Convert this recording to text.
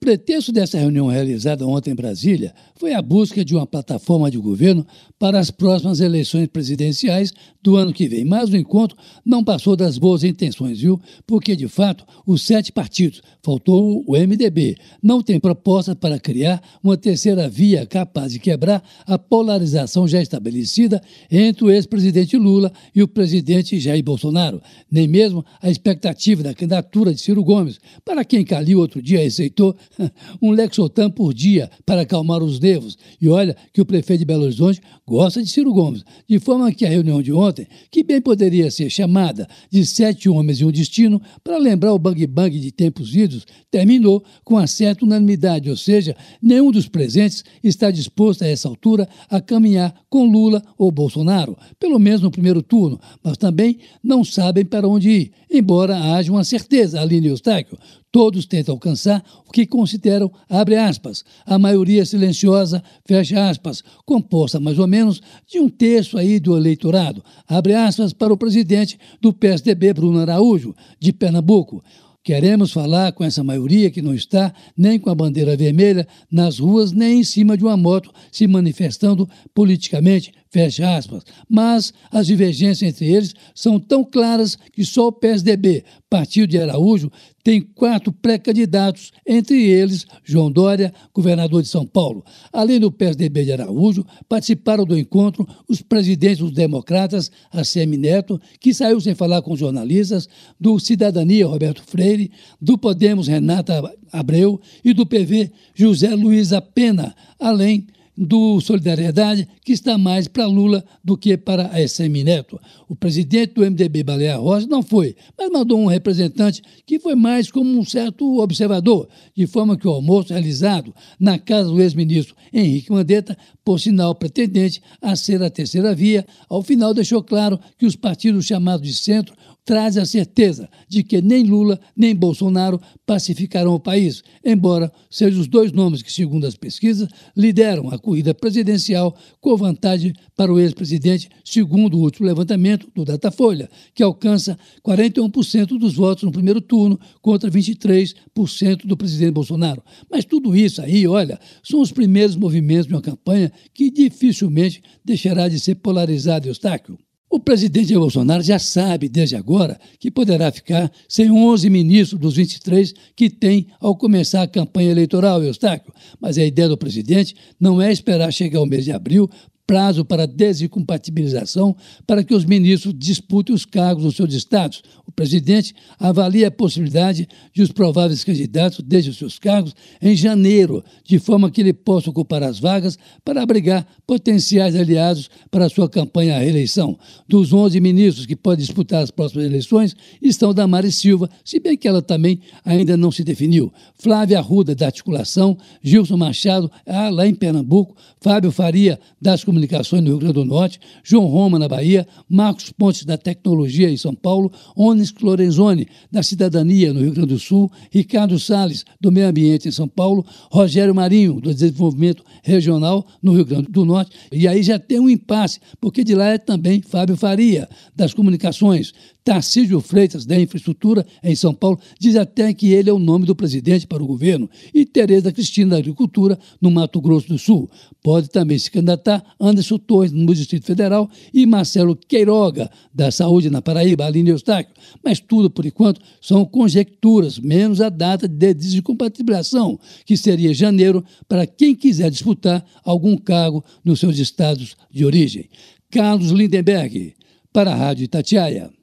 Pretexto dessa reunião realizada ontem em Brasília foi a busca de uma plataforma de governo para as próximas eleições presidenciais do ano que vem. Mas o encontro não passou das boas intenções, viu? Porque, de fato, os sete partidos, faltou o MDB, não tem proposta para criar uma terceira via capaz de quebrar a polarização já estabelecida entre o ex-presidente Lula e o presidente Jair Bolsonaro. Nem mesmo a expectativa da candidatura de Ciro Gomes, para quem Calil outro dia receitou um Lexotan por dia para acalmar os nervos. E olha que o prefeito de Belo Horizonte gosta de Ciro Gomes, de forma que a reunião de ontem, que bem poderia ser chamada de Sete Homens e um Destino, para lembrar o bang-bang de tempos idos, terminou com a certa unanimidade, ou seja, nenhum dos presentes está disposto a essa altura a caminhar com Lula ou Bolsonaro, pelo menos no primeiro turno, mas também não sabem para onde ir, embora haja uma certeza, Aline Eustáquio. Todos tentam alcançar o que consideram, abre aspas, a maioria silenciosa, fecha aspas, composta mais ou menos de um terço aí do eleitorado, abre aspas, para o presidente do PSDB, Bruno Araújo, de Pernambuco. Queremos falar com essa maioria que não está nem com a bandeira vermelha nas ruas, nem em cima de uma moto se manifestando politicamente, fecha aspas. Mas as divergências entre eles são tão claras que só o PSDB, Partido de Araújo, tem quatro pré-candidatos, entre eles João Dória, governador de São Paulo. Além do PSDB de Araújo, participaram do encontro os presidentes dos democratas, ACM Neto, que saiu sem falar com jornalistas, do Cidadania, Roberto Freire, do Podemos, Renata Abreu, e do PV, José Luiz Apena, além do Solidariedade, que está mais para Lula do que para a SM Neto. O presidente do MDB, Balear Rosa, não foi, mas mandou um representante que foi mais como um certo observador, de forma que o almoço realizado na casa do ex-ministro Henrique Mandetta, por sinal pretendente a ser a terceira via, ao final deixou claro que os partidos chamados de centro traz a certeza de que nem Lula nem Bolsonaro pacificarão o país, embora sejam os dois nomes que, segundo as pesquisas, lideram a corrida presidencial com vantagem para o ex-presidente, segundo o último levantamento do Datafolha, que alcança 41% dos votos no primeiro turno contra 23% do presidente Bolsonaro. Mas tudo isso aí, olha, são os primeiros movimentos de uma campanha que dificilmente deixará de ser polarizada, Eustáquio. O presidente Bolsonaro já sabe, desde agora, que poderá ficar sem 11 ministros dos 23 que tem ao começar a campanha eleitoral, Eustáquio. Mas a ideia do presidente não é esperar chegar o mês de abril prazo para desincompatibilização para que os ministros disputem os cargos nos seus estados. O presidente avalia a possibilidade de os prováveis candidatos deixem os seus cargos em janeiro, de forma que ele possa ocupar as vagas para abrigar potenciais aliados para a sua campanha à reeleição. Dos 11 ministros que podem disputar as próximas eleições estão Damares Silva, se bem que ela também ainda não se definiu. Flávia Arruda, da articulação, Gilson Machado, ah, lá em Pernambuco, Fábio Faria, das comunicações, Comunicações no Rio Grande do Norte, João Roma, na Bahia, Marcos Pontes, da Tecnologia, em São Paulo, Onis Lorenzoni, da Cidadania, no Rio Grande do Sul, Ricardo Salles, do Meio Ambiente, em São Paulo, Rogério Marinho, do Desenvolvimento Regional, no Rio Grande do Norte. E aí já tem um impasse, porque de lá é também Fábio Faria, das Comunicações, Tarcísio Freitas, da Infraestrutura, em São Paulo, diz até que ele é o nome do presidente para o governo, e Tereza Cristina, da Agricultura, no Mato Grosso do Sul. Pode também se candidatar Anderson Torres, no Distrito Federal, e Marcelo Queiroga, da Saúde, na Paraíba, Aline Eustáquio. Mas tudo, por enquanto, são conjecturas, menos a data de desincompatibilização, que seria janeiro, para quem quiser disputar algum cargo nos seus estados de origem. Carlos Lindenberg, para a Rádio Itatiaia.